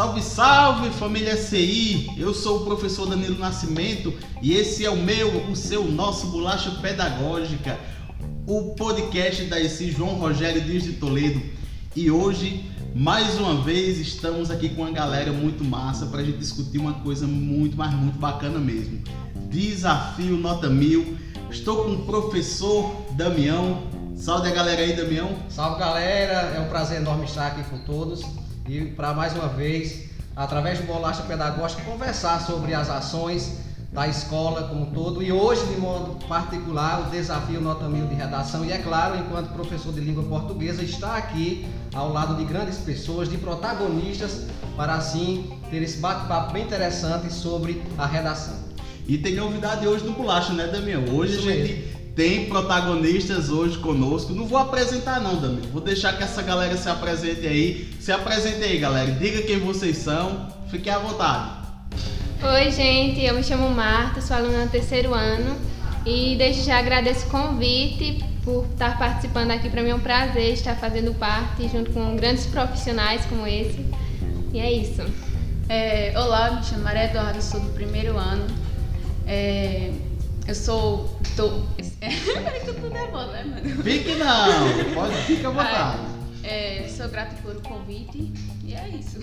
Salve, salve família CI! Eu sou o professor Danilo Nascimento e esse é o meu, o seu, nosso Bolacha Pedagógica, o podcast da ECI João Rogério Dias de Toledo. E hoje, mais uma vez, estamos aqui com uma galera muito massa para a gente discutir uma coisa muito, mas muito bacana mesmo. Desafio Nota Mil. Estou com o professor Damião. Salve a galera aí, Damião. Salve galera, é um prazer enorme estar aqui com todos e para mais uma vez, através do Bolacha Pedagógica, conversar sobre as ações da escola como um todo e hoje, de modo particular, o desafio Nota Mil de Redação. E é claro, enquanto professor de língua portuguesa, está aqui ao lado de grandes pessoas, de protagonistas, para assim ter esse bate-papo bem interessante sobre a redação. E tem novidade hoje no Bolacha, né, Damião? Hoje Isso a gente mesmo tem protagonistas hoje conosco. Não vou apresentar não, Dami. Vou deixar que essa galera se apresente aí. Se apresente aí, galera. Diga quem vocês são. Fiquem à vontade. Oi, gente. Eu me chamo Marta, sou aluna do terceiro ano. E desde já agradeço o convite por estar participando aqui. Para mim é um prazer estar fazendo parte junto com grandes profissionais como esse. E é isso. É, olá, me chamo Maria Eduarda, sou do primeiro ano. É, eu sou. Tô... Peraí que eu tô nervosa, né, mano? Fique não! Pode, fica à vontade. É, sou grata pelo convite e é isso.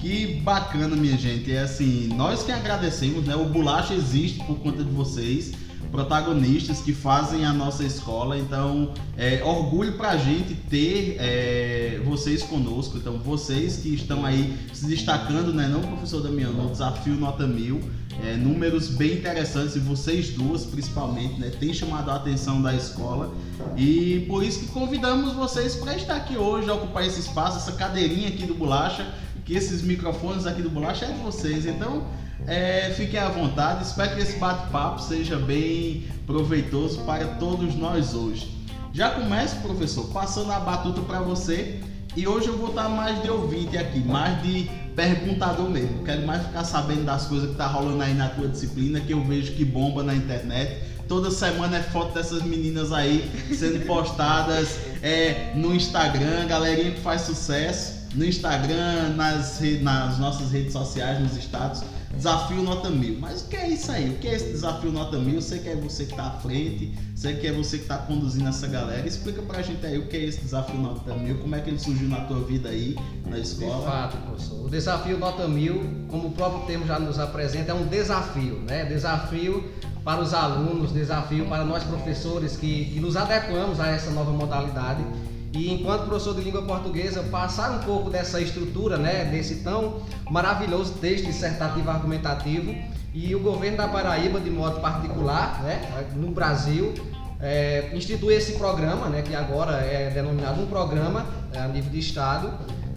Que bacana, minha gente. É assim, nós que agradecemos, né? O Bolacha existe por conta de vocês protagonistas que fazem a nossa escola. Então, é orgulho pra gente ter é, vocês conosco. Então, vocês que estão aí se destacando, né? Não, professor Damião, no desafio Nota Mil. É, números bem interessantes e vocês duas principalmente, né? Tem chamado a atenção da escola e por isso que convidamos vocês para estar aqui hoje, ocupar esse espaço, essa cadeirinha aqui do Bolacha, que esses microfones aqui do Bolacha é de vocês. Então, é, fiquem à vontade, espero que esse bate-papo seja bem proveitoso para todos nós hoje. Já começo, professor, passando a batuta para você e hoje eu vou estar mais de ouvinte aqui, mais de perguntador mesmo. Quero mais ficar sabendo das coisas que tá rolando aí na tua disciplina, que eu vejo que bomba na internet. Toda semana é foto dessas meninas aí sendo postadas é, no Instagram, galerinha que faz sucesso no Instagram, nas, nas nossas redes sociais, nos status. Desafio Nota Mil. Mas o que é isso aí? O que é esse desafio Nota Mil? Eu sei que é você que está à frente, sei que é você que está conduzindo essa galera. Explica pra gente aí o que é esse desafio Nota Mil, como é que ele surgiu na tua vida aí, na escola. De fato, professor. O desafio Nota Mil, como o próprio termo já nos apresenta, é um desafio, né? Desafio para os alunos, desafio para nós professores que, que nos adequamos a essa nova modalidade e enquanto professor de língua portuguesa, passar um pouco dessa estrutura, né, desse tão maravilhoso texto dissertativo argumentativo e o governo da Paraíba, de modo particular, né, no Brasil, é, institui esse programa, né, que agora é denominado um programa é, a nível de Estado,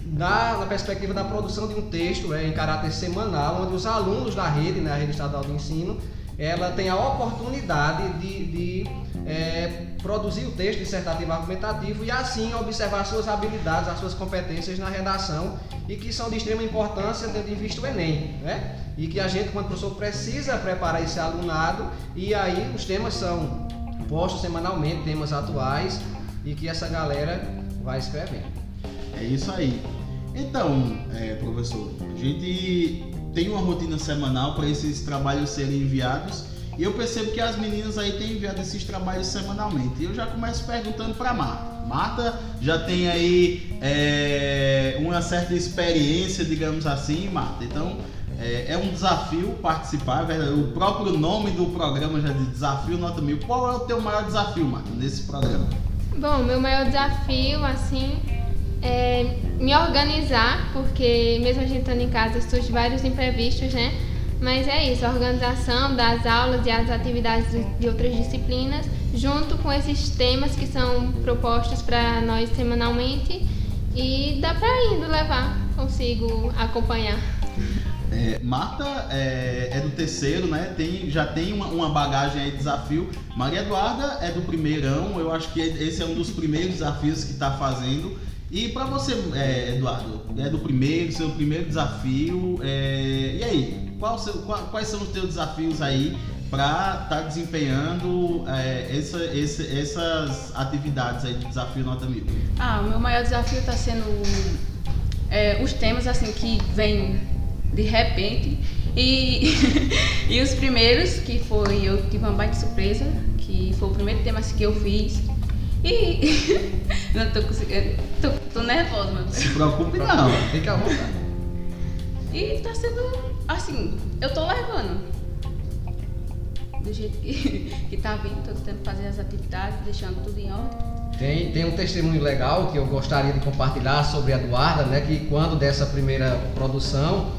na, na, perspectiva da produção de um texto é, em caráter semanal, onde os alunos da rede, né, a rede estadual de ensino, ela tem a oportunidade de, de é, produzir o texto dissertativo argumentativo e assim observar suas habilidades, as suas competências na redação e que são de extrema importância tendo em vista o Enem, né? E que a gente, quando professor, precisa preparar esse alunado e aí os temas são postos semanalmente, temas atuais e que essa galera vai escrevendo. É isso aí. Então, é, professor, a gente tem uma rotina semanal para esses trabalhos serem enviados e eu percebo que as meninas aí têm enviado esses trabalhos semanalmente. E eu já começo perguntando para Marta. Marta já tem aí é, uma certa experiência, digamos assim, Marta. Então é, é um desafio participar. É o próprio nome do programa já diz Desafio Nota Mil. Qual é o teu maior desafio, Marta, nesse programa? Bom, meu maior desafio, assim, é me organizar, porque mesmo a gente estando em casa surge vários imprevistos, né? Mas é isso, a organização das aulas e as atividades de outras disciplinas, junto com esses temas que são propostos para nós semanalmente, e dá para indo levar, consigo acompanhar. É, Marta é, é, do terceiro, né? Tem, já tem uma, uma, bagagem aí de desafio. Maria Eduarda é do primeirão, eu acho que esse é um dos primeiros desafios que está fazendo. E para você, é, Eduardo, é do primeiro, seu primeiro desafio. É, e aí, seu, qual, quais são os teus desafios aí para estar tá desempenhando é, essa, esse, essas atividades aí de desafio nota mil? Ah, o meu maior desafio está sendo é, os temas assim que vêm de repente. E, e os primeiros, que foi, eu tive uma baita surpresa, que foi o primeiro tema assim, que eu fiz. E não tô conseguindo, tô, tô nervosa, meu Se preocupe não, fica à vontade. E tá sendo assim, eu tô levando. Do jeito que, que tá vindo, tô tentando fazer as atividades, deixando tudo em ordem. Tem, tem um testemunho legal que eu gostaria de compartilhar sobre a Eduarda, né? Que quando dessa primeira produção,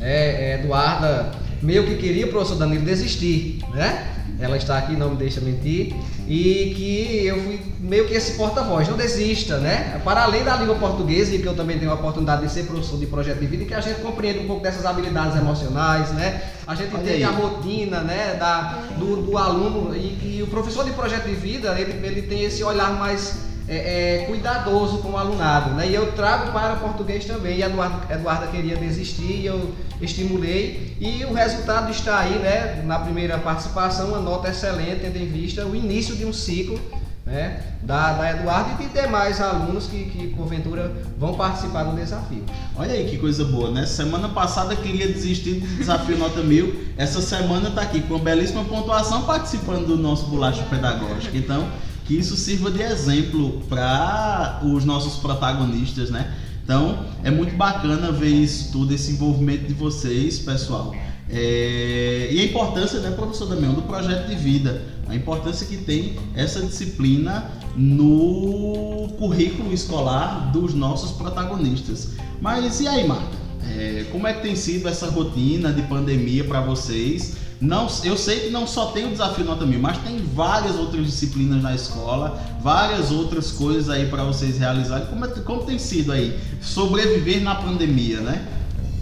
é, é, Eduarda meio que queria o professor Danilo desistir, né? Ela está aqui, não me deixa mentir, e que eu fui meio que esse porta-voz, não desista, né? Para além da língua portuguesa, e que eu também tenho a oportunidade de ser professor de projeto de vida, que a gente compreende um pouco dessas habilidades emocionais, né? A gente Olha entende aí. a rotina, né, da, do, do aluno, e, e, o professor de projeto de vida, ele, ele tem esse olhar mais é, é, cuidadoso com o alunado, né? E eu trago para português também. E a Eduarda, Eduarda queria desistir e eu estimulei. E o resultado está aí, né? Na primeira participação, uma nota excelente, tendo em vista o início de um ciclo né, da, da Eduardo e de demais alunos que, que porventura vão participar do desafio. Olha aí que coisa boa, né? Semana passada queria desistir do desafio Nota Mil, essa semana está aqui com uma belíssima pontuação participando do nosso bolacha pedagógico. Então, que isso sirva de exemplo para os nossos protagonistas, né? Então é muito bacana ver isso tudo, esse envolvimento de vocês, pessoal. É... E a importância, né, professor Damião, do projeto de vida, a importância que tem essa disciplina no currículo escolar dos nossos protagonistas. Mas e aí, Marta? É... Como é que tem sido essa rotina de pandemia para vocês? Não, eu sei que não só tem o desafio nota mil, mas tem várias outras disciplinas na escola, várias outras coisas aí para vocês realizarem. Como, é, como tem sido aí sobreviver na pandemia, né?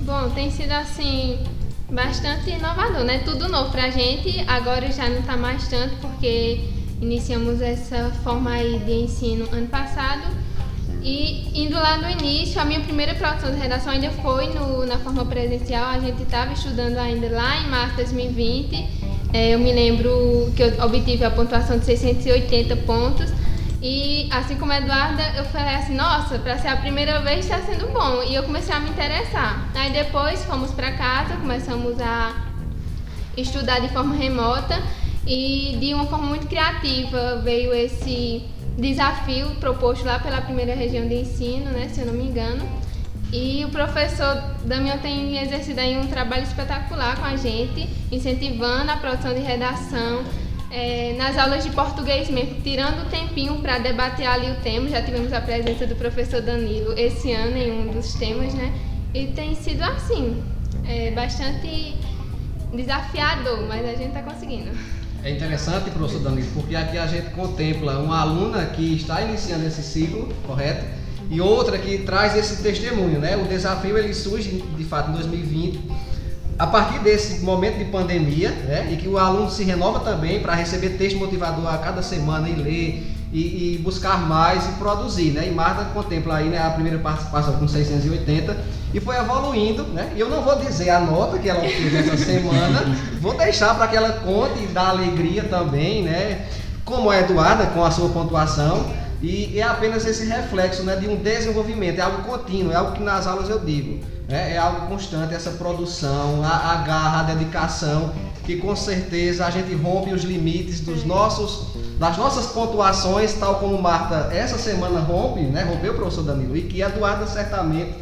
Bom, tem sido assim bastante inovador, né? Tudo novo pra gente. Agora já não tá mais tanto porque iniciamos essa forma aí de ensino ano passado e indo lá no início, a minha primeira produção de redação ainda foi no, na forma presencial, a gente estava estudando ainda lá em março de 2020. É, eu me lembro que eu obtive a pontuação de 680 pontos. E assim como a Eduarda, eu falei assim: nossa, para ser a primeira vez está sendo bom. E eu comecei a me interessar. Aí depois fomos para casa, começamos a estudar de forma remota e de uma forma muito criativa veio esse desafio proposto lá pela primeira região de ensino, né, se eu não me engano. E o professor Damião tem exercido aí um trabalho espetacular com a gente, incentivando a produção de redação, é, nas aulas de português mesmo, tirando o tempinho para debater ali o tema. Já tivemos a presença do professor Danilo esse ano em um dos temas, né? E tem sido assim, é, bastante desafiador, mas a gente está conseguindo. É interessante, professor Danilo, porque aqui a gente contempla uma aluna que está iniciando esse ciclo, correto? E outra que traz esse testemunho, né? O desafio ele surge, de fato, em 2020, a partir desse momento de pandemia, né? E que o aluno se renova também para receber texto motivador a cada semana e ler e, e, buscar mais e produzir, né? E Marta contempla aí né, a primeira participação com 680 e foi evoluindo, né? E eu não vou dizer a nota que ela fez essa semana, vou deixar para que ela conte e dá alegria também, né? Como a Eduarda com a sua pontuação e é apenas esse reflexo, né, de um desenvolvimento, é algo contínuo, é algo que nas aulas eu digo, né? É algo constante essa produção, a, a garra, a dedicação que com certeza a gente rompe os limites dos nossos, das nossas pontuações, tal como Marta essa semana rompe, né? Rompeu o professor Danilo e que a Eduarda certamente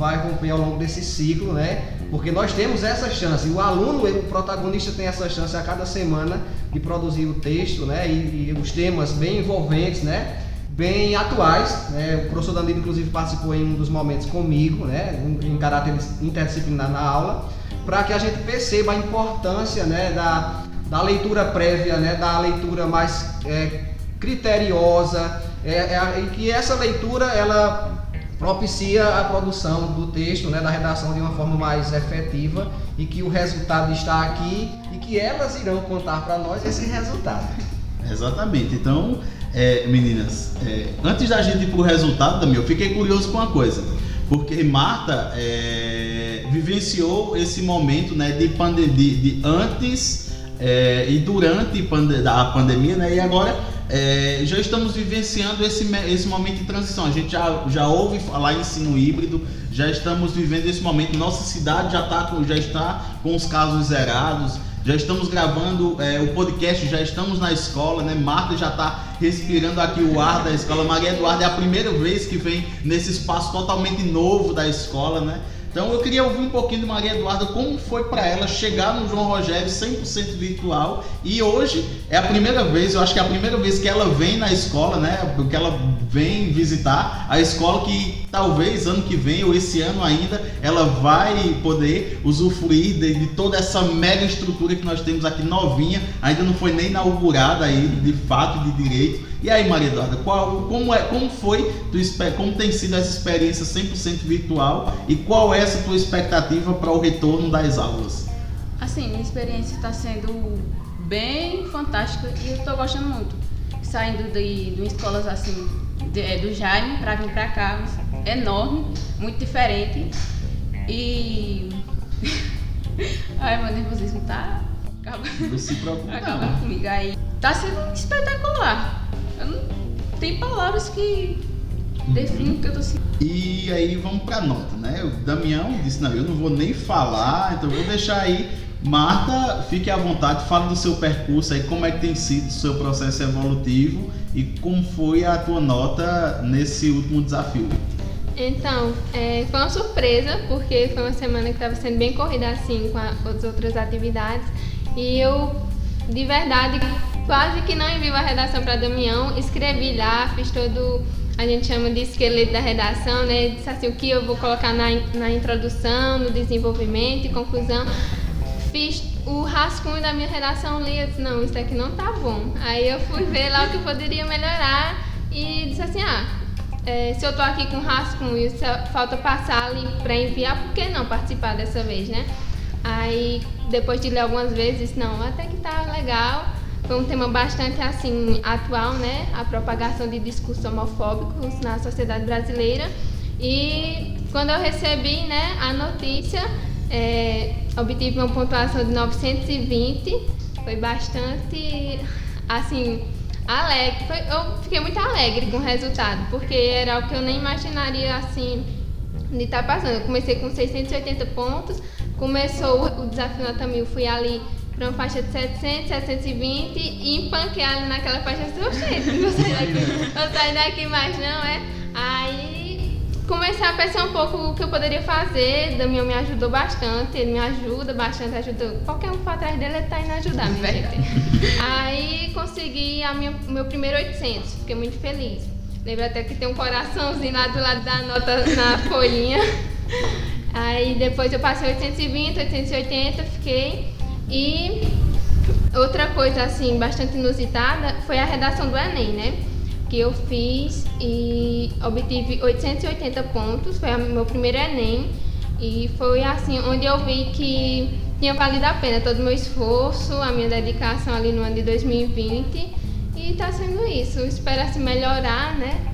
vai romper ao longo desse ciclo, né? Porque nós temos essa chance, o aluno, o protagonista tem essa chance a cada semana de produzir o texto, né? E, e os temas bem envolventes, né? Bem atuais, né? O professor Danilo, inclusive, participou em um dos momentos comigo, né? Em caráter interdisciplinar na aula para que a gente perceba a importância né, da, da leitura prévia, né, da leitura mais é, criteriosa, é, é, e que essa leitura ela propicia a produção do texto, né, da redação de uma forma mais efetiva e que o resultado está aqui e que elas irão contar para nós esse resultado. Exatamente. Então, é, meninas, é, antes da gente ir para o resultado, eu fiquei curioso com uma coisa, porque Marta é, vivenciou esse momento né, de, de, de antes é, e durante a pandemia, né, e agora é, já estamos vivenciando esse, esse momento de transição. A gente já, já ouve falar em ensino híbrido, já estamos vivendo esse momento. Nossa cidade já, tá já está com os casos zerados, já estamos gravando é, o podcast, já estamos na escola, né? Marta já está respirando aqui o ar da escola. Maria Eduarda é a primeira vez que vem nesse espaço totalmente novo da escola, né? Então eu queria ouvir um pouquinho de Maria Eduarda, como foi para ela chegar no João Rogério 100% virtual. E hoje é a primeira vez, eu acho que é a primeira vez que ela vem na escola, né? Que ela vem visitar a escola que talvez ano que vem ou esse ano ainda ela vai poder usufruir de, de toda essa mega estrutura que nós temos aqui novinha, ainda não foi nem inaugurada aí de fato de direito e aí, Maria Eduarda, qual, como, é, como foi, como tem sido essa experiência 100% virtual e qual é essa tua expectativa para o retorno das aulas? Assim, minha experiência está sendo bem fantástica e eu estou gostando muito. Saindo de, de escolas assim, de, é, do Jaime para vir para cá, enorme, muito diferente. E. Ai, meu nervosismo tá. Não se preocupe. Acaba comigo. Aí tá sendo espetacular. Eu não tem palavras que definem o que eu tô sentindo. E aí vamos pra nota, né? O Damião disse, não, eu não vou nem falar, então vou deixar aí. Marta, fique à vontade, fale do seu percurso aí, como é que tem sido o seu processo evolutivo e como foi a tua nota nesse último desafio. Então, é, foi uma surpresa, porque foi uma semana que estava sendo bem corrida assim com, a, com as outras atividades. E eu, de verdade, quase que não envio a redação para Damião, escrevi lá, fiz todo, a gente chama de esqueleto da redação, né? Disse assim, o que eu vou colocar na, na introdução, no desenvolvimento e conclusão. Fiz o rascunho da minha redação, li, eu disse, não, isso aqui não tá bom. Aí eu fui ver lá o que poderia melhorar e disse assim, ah, é, se eu tô aqui com rascunho, falta passar ali para enviar, por que não participar dessa vez, né? Aí, depois de ler algumas vezes, não, até que tá legal. Foi um tema bastante assim atual, né? A propagação de discursos homofóbicos na sociedade brasileira. E quando eu recebi, né, a notícia, é, obtive uma pontuação de 920. Foi bastante, assim, alegre. Foi, eu fiquei muito alegre com o resultado, porque era o que eu nem imaginaria, assim, de estar tá passando. Eu comecei com 680 pontos, começou o desafio na Tamil, fui ali uma faixa de 700, 720 e empanquei ali naquela faixa 800. Não sair daqui, não sair daqui mais não, é? Aí comecei a pensar um pouco o que eu poderia fazer. Damião me ajudou bastante, ele me ajuda bastante, ajudou. Qualquer um for atrás dele, ele tá indo ajudar, minha gente. Aí consegui o meu primeiro 800, fiquei muito feliz. Lembra até que tem um coraçãozinho lá do lado da nota na folhinha. Aí depois eu passei 820, 880, fiquei e outra coisa assim bastante inusitada foi a redação do Enem, né? Que eu fiz e obtive 880 pontos, foi o meu primeiro Enem e foi assim onde eu vi que tinha valido a pena todo o meu esforço, a minha dedicação ali no ano de 2020 e está sendo isso. Espero assim melhorar, né?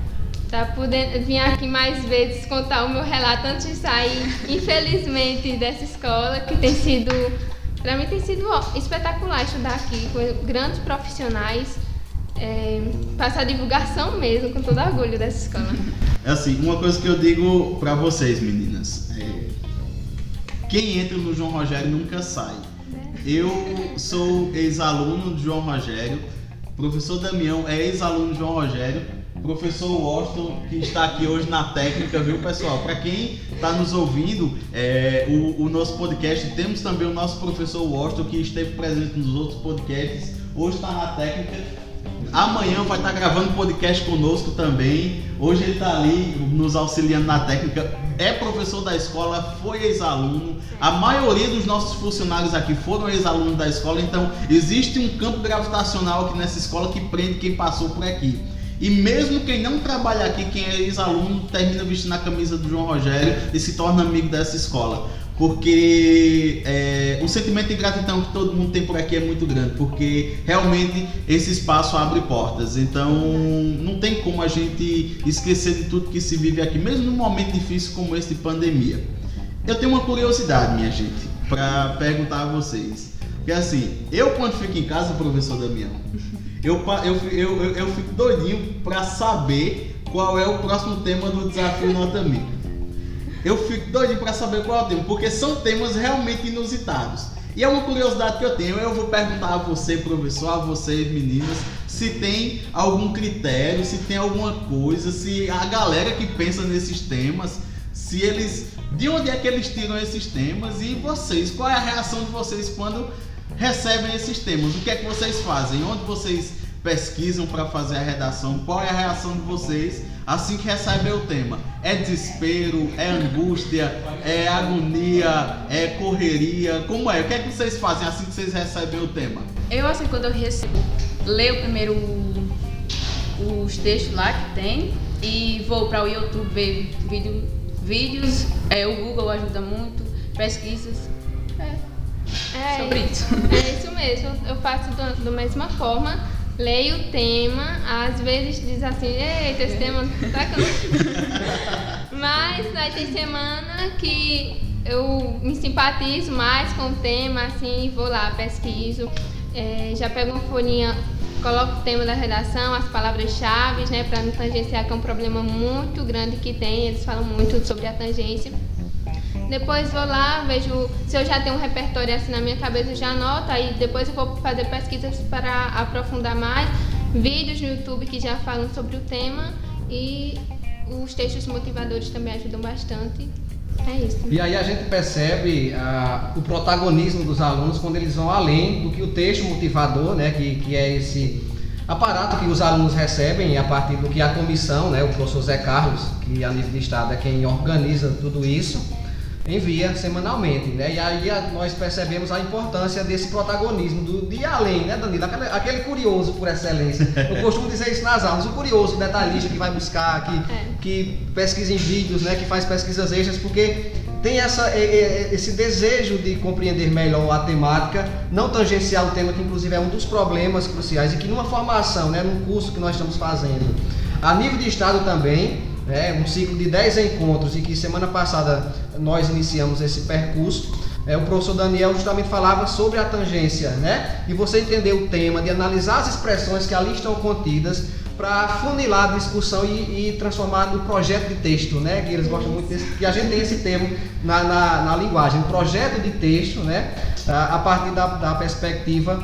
Tá podendo vir aqui mais vezes contar o meu relato antes de sair, infelizmente, dessa escola que tem sido para mim tem sido espetacular estudar aqui com grandes profissionais, é, passar divulgação mesmo, com todo orgulho dessa escola. É assim, uma coisa que eu digo para vocês, meninas, é, quem entra no João Rogério nunca sai. Eu sou ex-aluno de João Rogério, professor Damião é ex-aluno de João Rogério, professor Washington, que está aqui hoje na técnica, viu, pessoal? Para quem está nos ouvindo, é, o, o, nosso podcast, temos também o nosso professor Washington, que esteve presente nos outros podcasts, hoje está na técnica. Amanhã vai estar tá gravando podcast conosco também. Hoje ele está ali nos auxiliando na técnica. É professor da escola, foi ex-aluno. A maioria dos nossos funcionários aqui foram ex-alunos da escola. Então existe um campo gravitacional aqui nessa escola que prende quem passou por aqui. E mesmo quem não trabalha aqui, quem é ex-aluno, termina vestindo a camisa do João Rogério e se torna amigo dessa escola. Porque é, o sentimento de gratidão que todo mundo tem por aqui é muito grande, porque realmente esse espaço abre portas. Então não tem como a gente esquecer de tudo que se vive aqui, mesmo num momento difícil como esse de pandemia. Eu tenho uma curiosidade, minha gente, para perguntar a vocês. Que é assim, eu quando fico em casa, professor Damião, eu, eu, eu, eu, fico doidinho para saber qual é o próximo tema do desafio Nota Mil. Eu fico doidinho para saber qual é o tema, porque são temas realmente inusitados. E é uma curiosidade que eu tenho, eu vou perguntar a você, professor, a vocês, meninas, se tem algum critério, se tem alguma coisa, se a galera que pensa nesses temas, se eles. De onde é que eles tiram esses temas e vocês, qual é a reação de vocês quando recebem esses temas? O que é que vocês fazem? Onde vocês pesquisam para fazer a redação? Qual é a reação de vocês assim que recebem o tema? É desespero? É angústia? É agonia? É correria? Como é? O que é que vocês fazem assim que vocês recebem o tema? Eu, assim, quando eu recebo, leio primeiro os textos lá que tem e vou para o YouTube ver vídeo, vídeos. É, o Google ajuda muito, pesquisas. É, é sobre isso. É isso mesmo. Eu faço da mesma forma leio o tema, às vezes diz assim, eita, esse tema tá Mas aí tem semana que eu me simpatizo mais com o tema, assim, vou lá, pesquiso, é, já pego uma folhinha, coloco o tema da redação, as palavras-chave, né, para não tangenciar, que é um problema muito grande que tem, eles falam muito sobre a tangência. Depois vou lá, vejo se eu já tenho um repertório assim na minha cabeça, já anoto, aí depois eu vou fazer pesquisas para aprofundar mais, vídeos no YouTube que já falam sobre o tema e os textos motivadores também ajudam bastante. É isso. E aí a gente percebe ah, o protagonismo dos alunos quando eles vão além do que o texto motivador, né, que, que é esse aparato que os alunos recebem a partir do que a comissão, né, o professor Zé Carlos, que a nível de estado é quem organiza tudo isso, envia semanalmente, né? E aí nós percebemos a importância desse protagonismo do, de além, né, Danilo? Aquele, aquele, curioso por excelência. Eu costumo dizer isso nas aulas, o curioso, o detalhista que vai buscar, que, é. que pesquisa em vídeos, né? Que faz pesquisas extras, porque tem essa, esse desejo de compreender melhor a temática, não tangenciar o tema, que inclusive é um dos problemas cruciais, e que numa formação, né, num curso que nós estamos fazendo, a nível de estado também, né, um ciclo de 10 encontros e que semana passada nós iniciamos esse percurso. É, o professor Daniel justamente falava sobre a tangência, né? E você entender o tema, de analisar as expressões que ali estão contidas para funilar a discussão e, e, transformar no projeto de texto, né? Que eles gostam muito desse, que a gente tem esse termo na, na, na linguagem, projeto de texto, né? A, a partir da, da perspectiva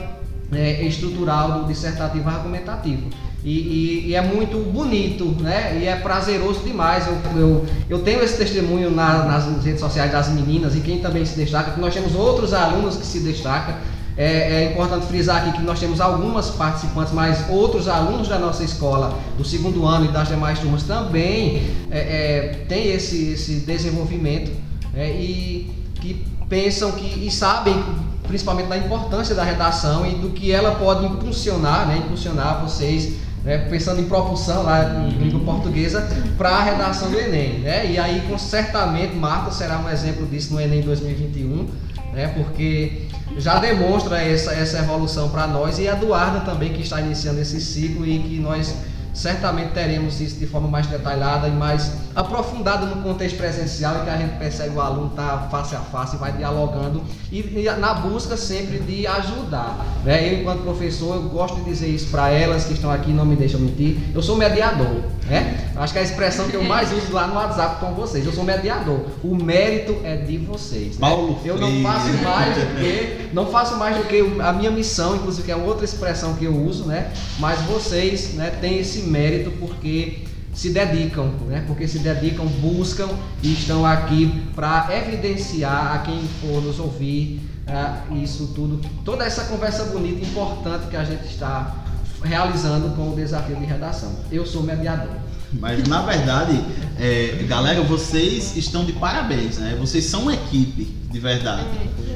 é, estrutural do dissertativo argumentativo. E, e, e, é muito bonito, né? E é prazeroso demais. Eu, eu, eu tenho esse testemunho na, nas redes sociais das meninas e quem também se destaca, que nós temos outros alunos que se destacam. É, é, importante frisar aqui que nós temos algumas participantes, mas outros alunos da nossa escola, do segundo ano e das demais turmas, também é, é têm esse, esse desenvolvimento é, e que pensam que, e sabem principalmente da importância da redação e do que ela pode impulsionar, né, impulsionar vocês né, pensando em propulsão lá em língua portuguesa para a redação do Enem. Né? E aí, com, certamente, Marta será um exemplo disso no Enem 2021, né, porque já demonstra essa, essa evolução para nós e a Eduarda também, que está iniciando esse ciclo e que nós certamente teremos isso de forma mais detalhada e mais aprofundada no contexto presencial em que a gente percebe o aluno estar tá face a face, vai dialogando e, e, na busca sempre de ajudar. Né? Eu, enquanto professor, eu gosto de dizer isso para elas que estão aqui, não me deixam mentir, eu sou mediador. Né? Acho que é a expressão que eu mais uso lá no WhatsApp com vocês. Eu sou mediador. O mérito é de vocês. Né? Paulo eu não faço mais do que não faço mais do que a minha missão, inclusive que é outra expressão que eu uso, né? Mas vocês, né, têm esse mérito porque se dedicam, né? Porque se dedicam, buscam e estão aqui para evidenciar a quem for nos ouvir uh, isso tudo, toda essa conversa bonita e importante que a gente está realizando com o desafio de redação. Eu sou mediador. Mas na verdade, é, galera, vocês estão de parabéns, né? Vocês são uma equipe, de verdade.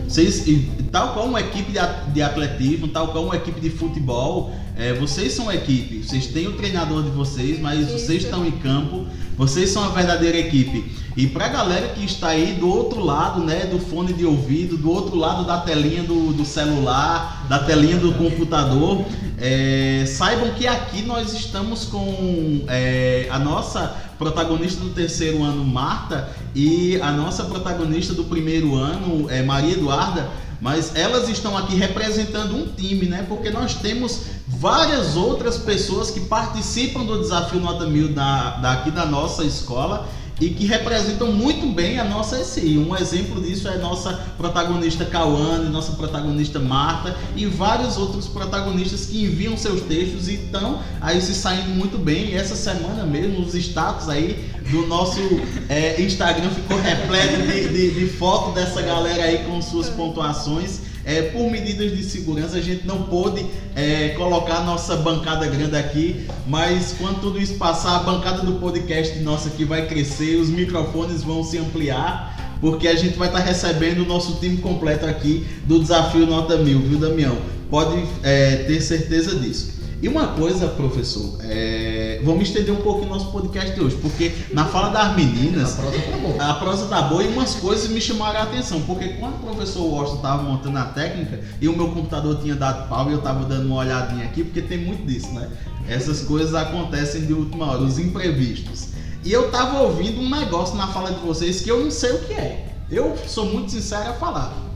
Vocês, tal qual uma equipe de atletismo, tal qual uma equipe de futebol, é, vocês são uma equipe. Vocês têm o treinador de vocês, mas Isso. vocês estão em campo. Vocês são a verdadeira equipe. E pra galera que está aí do outro lado, né, do fone de ouvido, do outro lado da telinha do, do celular, da telinha do computador, é, saibam que aqui nós estamos com é, a nossa protagonista do terceiro ano, Marta, e a nossa protagonista do primeiro ano, é, Maria Eduarda, mas elas estão aqui representando um time, né? Porque nós temos várias outras pessoas que participam do desafio Nota Mil da, daqui da nossa escola e que representam muito bem a nossa ECI. Um exemplo disso é nossa protagonista Cauane, nossa protagonista Marta e vários outros protagonistas que enviam seus textos e estão aí se saindo muito bem. E essa semana mesmo, os status aí do nosso é, Instagram ficou repleto de, de, de foto dessa galera aí com suas pontuações. É, por medidas de segurança, a gente não pôde é, colocar nossa bancada grande aqui, mas quando tudo isso passar, a bancada do podcast nossa aqui vai crescer, os microfones vão se ampliar, porque a gente vai estar tá recebendo o nosso time completo aqui do Desafio Nota Mil, viu, Damião? Pode é, ter certeza disso. E uma coisa, professor, é... vamos estender um pouco o nosso podcast de hoje, porque na fala das meninas. A prosa tá boa. A prosa tá boa e umas coisas me chamaram a atenção, porque quando o professor Washington estava montando a técnica e o meu computador tinha dado pau e eu estava dando uma olhadinha aqui, porque tem muito disso, né? Essas coisas acontecem de última hora, os imprevistos. E eu estava ouvindo um negócio na fala de vocês que eu não sei o que é. Eu sou muito sincero a falar.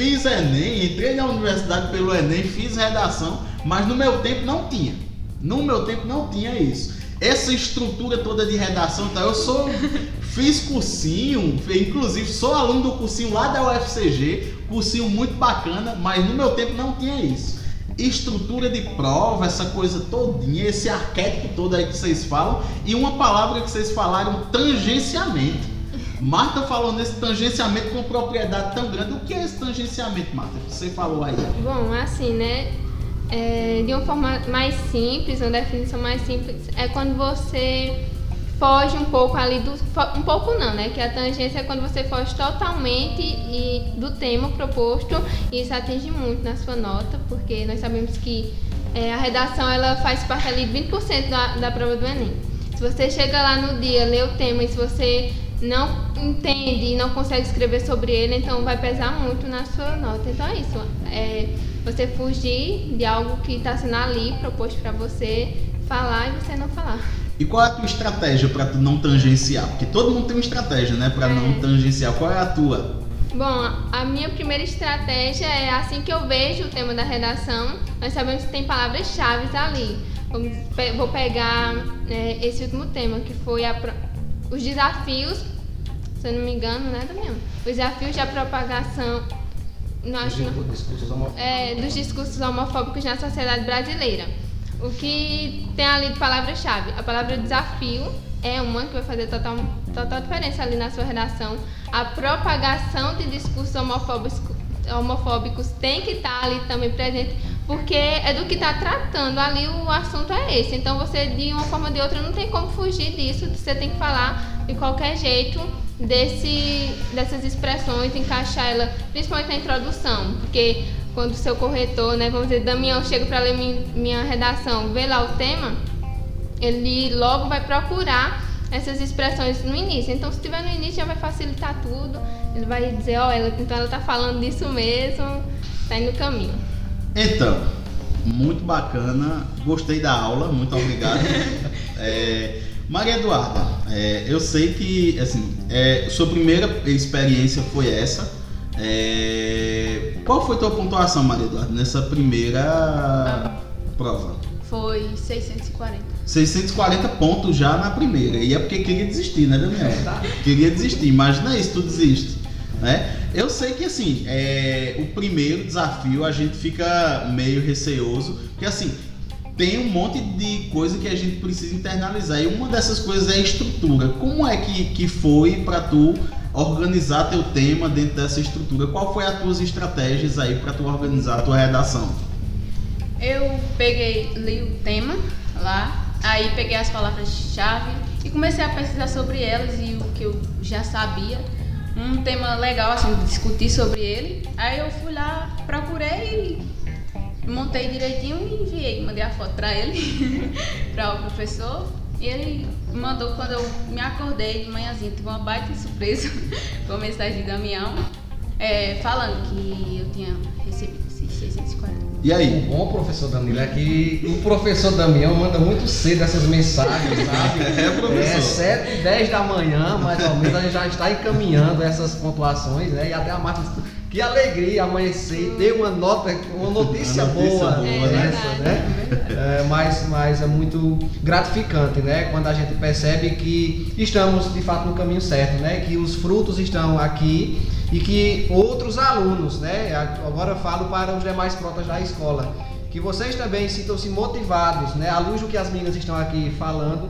Fiz Enem, entrei na universidade pelo Enem, fiz redação mas no meu tempo não tinha. No meu tempo não tinha isso. Essa estrutura toda de redação, tá? Eu sou fiz cursinho, inclusive sou aluno do cursinho lá da UFCG, cursinho muito bacana, mas no meu tempo não tinha isso. Estrutura de prova, essa coisa todinha, esse arquétipo todo aí que vocês falam, e uma palavra que vocês falaram, tangenciamento. Marta falou nesse tangenciamento com propriedade tão grande. O que é esse tangenciamento, Marta? Que você falou aí? Bom, assim, né? é, de uma forma mais simples, uma definição mais simples, é quando você foge um pouco ali do. Um pouco não, né? Que a tangência é quando você foge totalmente e, do tema proposto e isso atinge muito na sua nota, porque nós sabemos que é, a redação ela faz parte ali de 20% da, da prova do Enem. Se você chega lá no dia, lê o tema e se você não entende e não consegue escrever sobre ele, então vai pesar muito na sua nota. Então é isso. É, você fugir de algo que está sendo ali proposto para você falar e você não falar. E qual é a tua estratégia para tu não tangenciar? Porque todo mundo tem uma estratégia, né, para é. não tangenciar. Qual é a tua? Bom, a minha primeira estratégia é assim que eu vejo o tema da redação, nós sabemos que tem palavras-chave ali. Vou pegar né, esse último tema, que foi a, os desafios, se eu não me engano, né, Damião? Os desafios da propagação não. Discursos é, dos discursos homofóbicos na sociedade brasileira. O que tem ali de palavra-chave? A palavra desafio é uma que vai fazer total, total diferença ali na sua redação. A propagação de discursos homofóbicos, homofóbicos tem que estar ali também presente, porque é do que está tratando ali, o assunto é esse. Então você, de uma forma ou de outra, não tem como fugir disso, você tem que falar de qualquer jeito desse, dessas expressões, encaixar ela principalmente na introdução, porque quando o seu corretor, né, vamos dizer, Damião chega para ler minha, minha redação, vê lá o tema, ele logo vai procurar essas expressões no início. Então, se tiver no início, já vai facilitar tudo. Ele vai dizer, ó, oh, ela, então ela tá falando disso mesmo, tá indo no caminho. Então, muito bacana, gostei da aula, muito obrigado. é, Maria Eduarda, é, eu sei que assim, é, sua primeira experiência foi essa. É, qual foi tua pontuação, Maria Eduarda, nessa primeira prova? Foi 640. 640 pontos já na primeira. E é porque queria desistir, né, Daniel? queria desistir. Imagina isso, tu desiste. Né? Eu sei que assim, é, o primeiro desafio a gente fica meio receoso, porque assim, tem um monte de coisa que a gente precisa internalizar. E uma dessas coisas é a estrutura. Como é que, que foi para tu organizar teu tema dentro dessa estrutura? Qual foi as tuas estratégias aí para tu organizar a tua redação? Eu peguei, li o tema lá, aí peguei as palavras-chave e comecei a pesquisar sobre elas e o que eu já sabia. Um tema legal, assim, discutir sobre ele. Aí eu fui lá, procurei montei direitinho e enviei, mandei a foto para ele, para o professor. E ele mandou quando eu me acordei de manhãzinha, tive uma baita surpresa com a mensagem de Damião, é, falando que eu tinha recebido 640. E aí? O bom professor Danilo é que o professor Damião manda muito cedo essas mensagens, sabe? É, professor. É 7 10 da manhã, mais ou menos, a gente já está encaminhando essas pontuações, né? E até a Marta que alegria amanhecer e ter uma nota, uma notícia, Uma notícia boa, boa, É nessa, verdade. né? É, mas, mas é muito gratificante, né? Quando a gente percebe que estamos de fato no caminho certo, né? Que os frutos estão aqui e que outros alunos, né? Agora eu falo para os demais protas da escola, que vocês também sintam-se motivados, né? À luz do que as meninas estão aqui falando,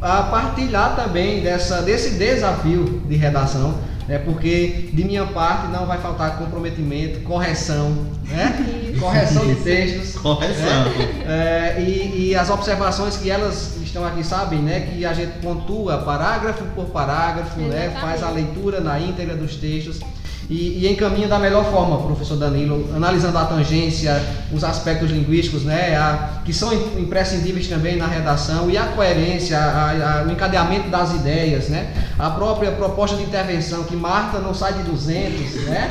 a partilhar também dessa, desse desafio de redação, né? Porque de minha parte não vai faltar comprometimento, correção, né? Correção de textos. Correção. É, e, e as observações que elas estão aqui sabem, né, que a gente pontua parágrafo por parágrafo, né, faz a leitura na íntegra dos textos e, e encaminha da melhor forma, professor Danilo, analisando a tangência, os aspectos linguísticos, né, a- que são im- imprescindíveis também na redação e a coerência, a- a- o encadeamento das ideias, né, a própria proposta de intervenção que Marta não sai de 200, né,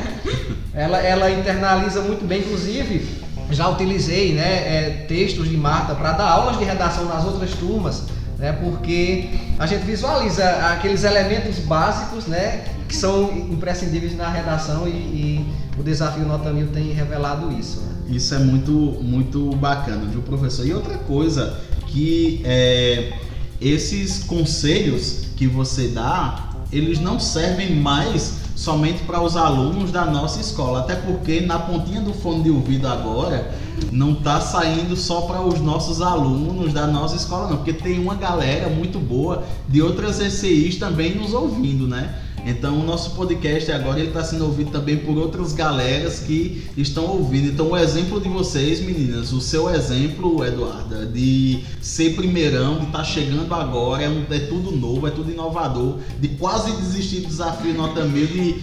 ela, ela internaliza muito bem, inclusive já utilizei né, é, textos de Marta para dar aulas de redação nas outras turmas, né, porque a gente visualiza aqueles elementos básicos né, que são imprescindíveis na redação e, e o desafio Nota Mil tem revelado isso. né. Isso é muito, muito bacana, viu, professor? E outra coisa, que é, esses conselhos que você dá, eles não servem mais somente para os alunos da nossa escola, até porque na pontinha do fone de ouvido agora não está saindo só para os nossos alunos da nossa escola, não, porque tem uma galera muito boa de outras ECIs também nos ouvindo, né? Então o nosso podcast agora ele está sendo ouvido também por outras galeras que estão ouvindo. Então o exemplo de vocês, meninas, o seu exemplo, Eduarda, de ser primeirão, de estar chegando agora, é, um- é tudo novo, é tudo inovador, de quase desistir do desafio nota mil, de,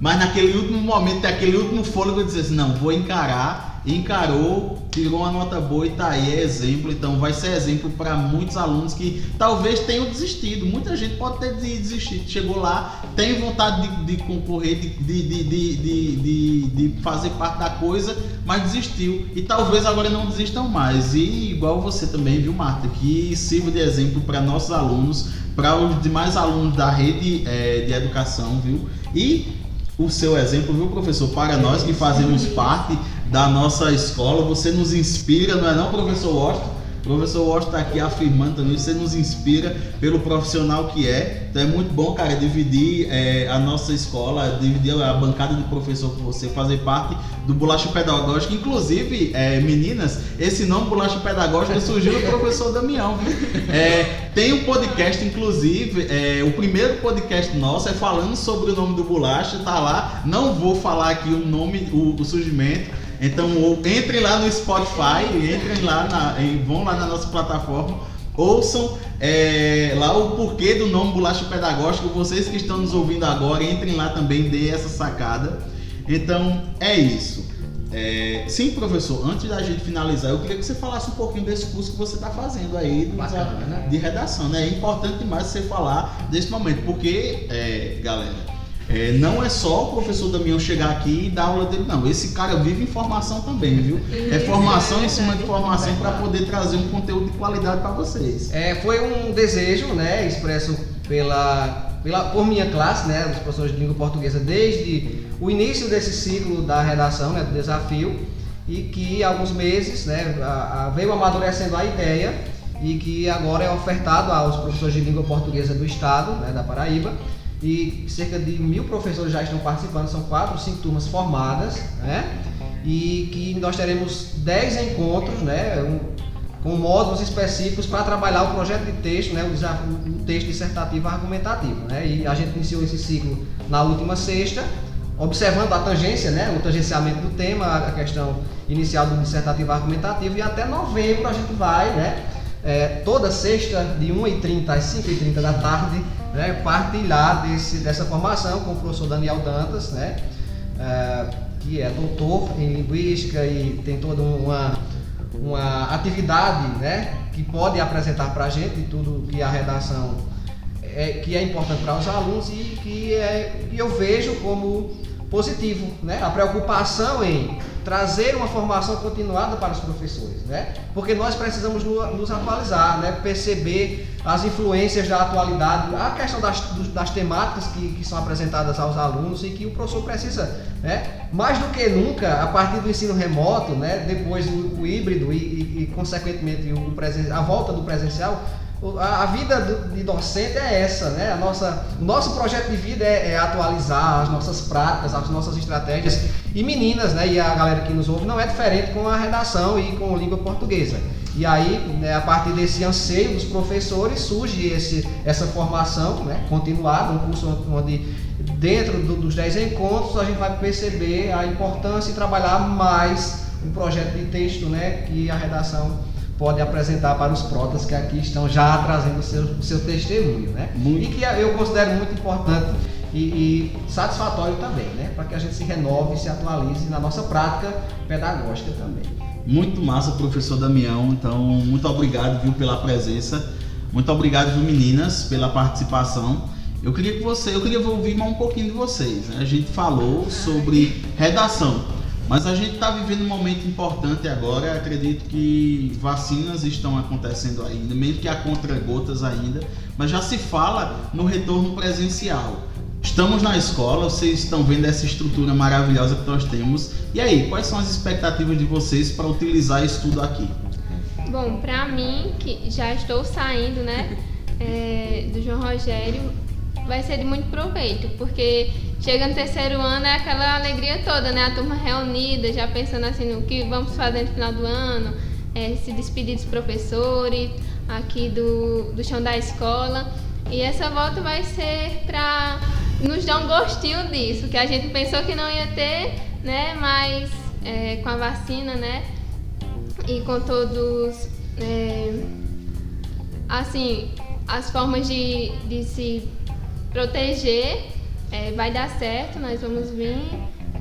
mas naquele último momento, ter aquele último fôlego de dizer assim, não, vou encarar, encarou, tirou uma nota boa e tá aí, é exemplo. Então vai ser exemplo para muitos alunos que talvez tenham desistido. Muita gente pode ter de- desistido. Chegou lá, tem vontade de, de concorrer, de, de, de, fazer parte da coisa, mas desistiu. E talvez agora não desistam mais. E igual você também, viu, Marta, que sirva de exemplo para nossos alunos, para os demais alunos da rede eh, de educação, viu? E o seu exemplo, viu, professor? Para nós que fazemos parte da nossa escola, você nos inspira, não é não, professor Washington? O professor Washington está aqui afirmando também, você nos inspira pelo profissional que é. Então é muito bom, cara, dividir eh, a nossa escola, dividir a bancada de professor com você, fazer parte do Bolacha Pedagógico. Inclusive, eh, meninas, esse nome Bolacha Pedagógica surgiu do professor Damião? Eh, tem um podcast, inclusive, eh, o primeiro podcast nosso é falando sobre o nome do Bolacha, tá lá. Não vou falar aqui o nome, o, o surgimento. Então entrem lá no Spotify, entrem lá na, em- vão lá na nossa plataforma, ouçam é, lá o porquê do nome Bolacha Pedagógico. Vocês que estão nos ouvindo agora, entrem lá também, dê essa sacada. Então é isso. É, sim, professor, antes da gente finalizar, eu queria que você falasse um pouquinho desse curso que você está fazendo aí Bacana, desa- né? de redação. Né? É importante demais você falar desse momento, porque, é, galera, é, não é só o professor Damião chegar aqui e dar aula dele, não. Esse cara vive informação também, viu? É formação em cima de formação para poder trazer um conteúdo de qualidade para vocês. É, foi um desejo, né, expresso pela, pela, por minha classe, né, dos professores de língua portuguesa, desde o início desse ciclo da redação, né, do desafio, e que alguns meses, né, a- a- veio amadurecendo a ideia e que agora é ofertado aos professores de língua portuguesa do estado, né, da Paraíba, e cerca de mil professores já estão participando, são quatro, cinco turmas formadas, né, e que nós teremos dez encontros, né, um- com módulos específicos para trabalhar o projeto de texto, né, o, o texto dissertativo argumentativo. Né, e a gente iniciou esse ciclo na última sexta, observando a tangência, né, o tangenciamento do tema, a questão inicial do dissertativo argumentativo, e até novembro a gente vai, né, é, toda sexta, de 1h30 às 5h30 da tarde, né, partilhar desse, dessa formação com o professor Daniel Dantas, né, é, que é doutor em linguística e tem toda uma, uma atividade né, que pode apresentar para a gente tudo que a redação é, que é importante para os alunos e que, é, eu vejo como positivo, né? A preocupação em trazer uma formação continuada para os professores, né? Porque nós precisamos no- nos atualizar, né? Perceber as influências da atualidade, a questão das, das temáticas que, que são apresentadas aos alunos e que o professor precisa, né, mais do que nunca, a partir do ensino remoto, né, depois do híbrido e, e, e consequentemente o a volta do presencial, a vida de docente é essa, né? A nossa, o nosso projeto de vida é, é, atualizar as nossas práticas, as nossas estratégias. E meninas, né? E a galera que nos ouve não é diferente com a redação e com a língua portuguesa. E aí, né, a partir desse anseio dos professores, surge esse, essa formação né, continuada, um curso onde, dentro do, dos 10 encontros, a gente vai perceber a importância de trabalhar mais um projeto de texto né, que a redação pode apresentar para os protas que aqui estão já trazendo o seu, o seu testemunho, né? Muito. E que eu considero muito importante e, e satisfatório também, né? Para que a gente se renove e se atualize na nossa prática pedagógica também. Muito massa, professor Damião. Então, muito obrigado, viu, pela presença. Muito obrigado, viu, meninas, pela participação. Eu queria que você, eu queria ouvir mais um pouquinho de vocês. Né? A gente falou sobre redação. Mas a gente está vivendo um momento importante agora. Acredito que vacinas estão acontecendo ainda, mesmo que há contra-gotas ainda, mas já se fala no retorno presencial. Estamos na escola, vocês estão vendo essa estrutura maravilhosa que nós temos. E aí, quais são as expectativas de vocês para utilizar isso tudo aqui? Bom, para mim, que já estou saindo, né, é, do João Rogério, vai ser de muito proveito, porque chega no terceiro ano é aquela alegria toda, né? A turma reunida, já pensando assim no que vamos fazer no final do ano, é, se despedir dos professores aqui do, do chão da escola. E essa volta vai ser para nos dar um gostinho disso, que a gente pensou que não ia ter, né? Mas é, com a vacina, né? E com todos. É, assim, as formas de, de se proteger, é, vai dar certo, nós vamos vir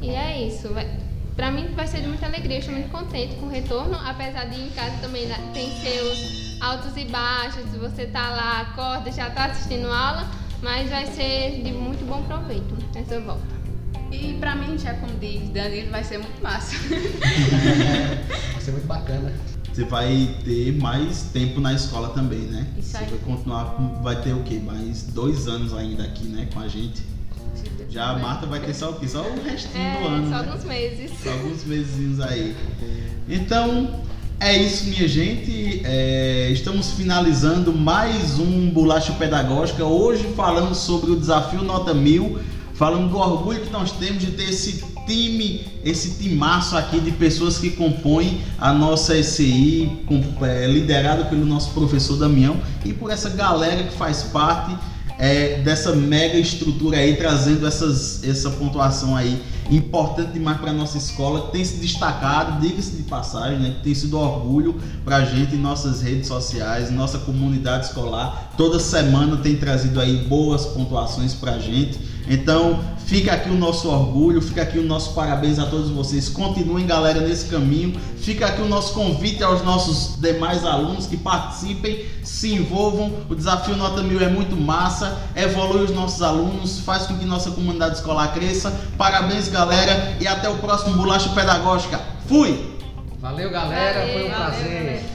e é isso. Vai, pra mim vai ser de muita alegria, eu estou muito contente com o retorno, apesar de em casa também tem seus altos e baixos, você tá lá, acorda, já tá assistindo aula, mas vai ser de muito bom proveito essa volta. E pra mim, já como diz Danilo, vai ser muito massa. vai ser muito bacana você vai ter mais tempo na escola também, né? Isso aí. Você vai continuar, vai ter o quê? Mais dois anos ainda aqui, né, com a gente. Já a Marta vai ter só o quê? Só o restinho é, do ano. Só né? alguns meses. Só alguns meses aí. Então, é isso, minha gente. É, estamos finalizando mais um Bolacha Pedagógica. Hoje falando sobre o desafio Nota Mil, falando do orgulho que nós temos de ter esse time, esse timaço aqui de pessoas que compõem a nossa SCI, é, liderado pelo nosso professor Damião e por essa galera que faz parte é, dessa mega estrutura aí, trazendo essas, essa pontuação aí importante demais para nossa escola, que tem se destacado, diga-se de passagem, né, que tem sido orgulho para a gente em nossas redes sociais, nossa comunidade escolar. Toda semana tem trazido aí boas pontuações para a gente. Então, fica aqui o nosso orgulho, fica aqui o nosso parabéns a todos vocês. Continuem, galera, nesse caminho. Fica aqui o nosso convite aos nossos demais alunos que participem, se envolvam. O desafio Nota Mil é muito massa, evolui os nossos alunos, faz com que nossa comunidade escolar cresça. Parabéns, galera, e até o próximo Bolacha Pedagógica. Fui! Valeu, galera, Valeu, foi um valeu, prazer. Galera.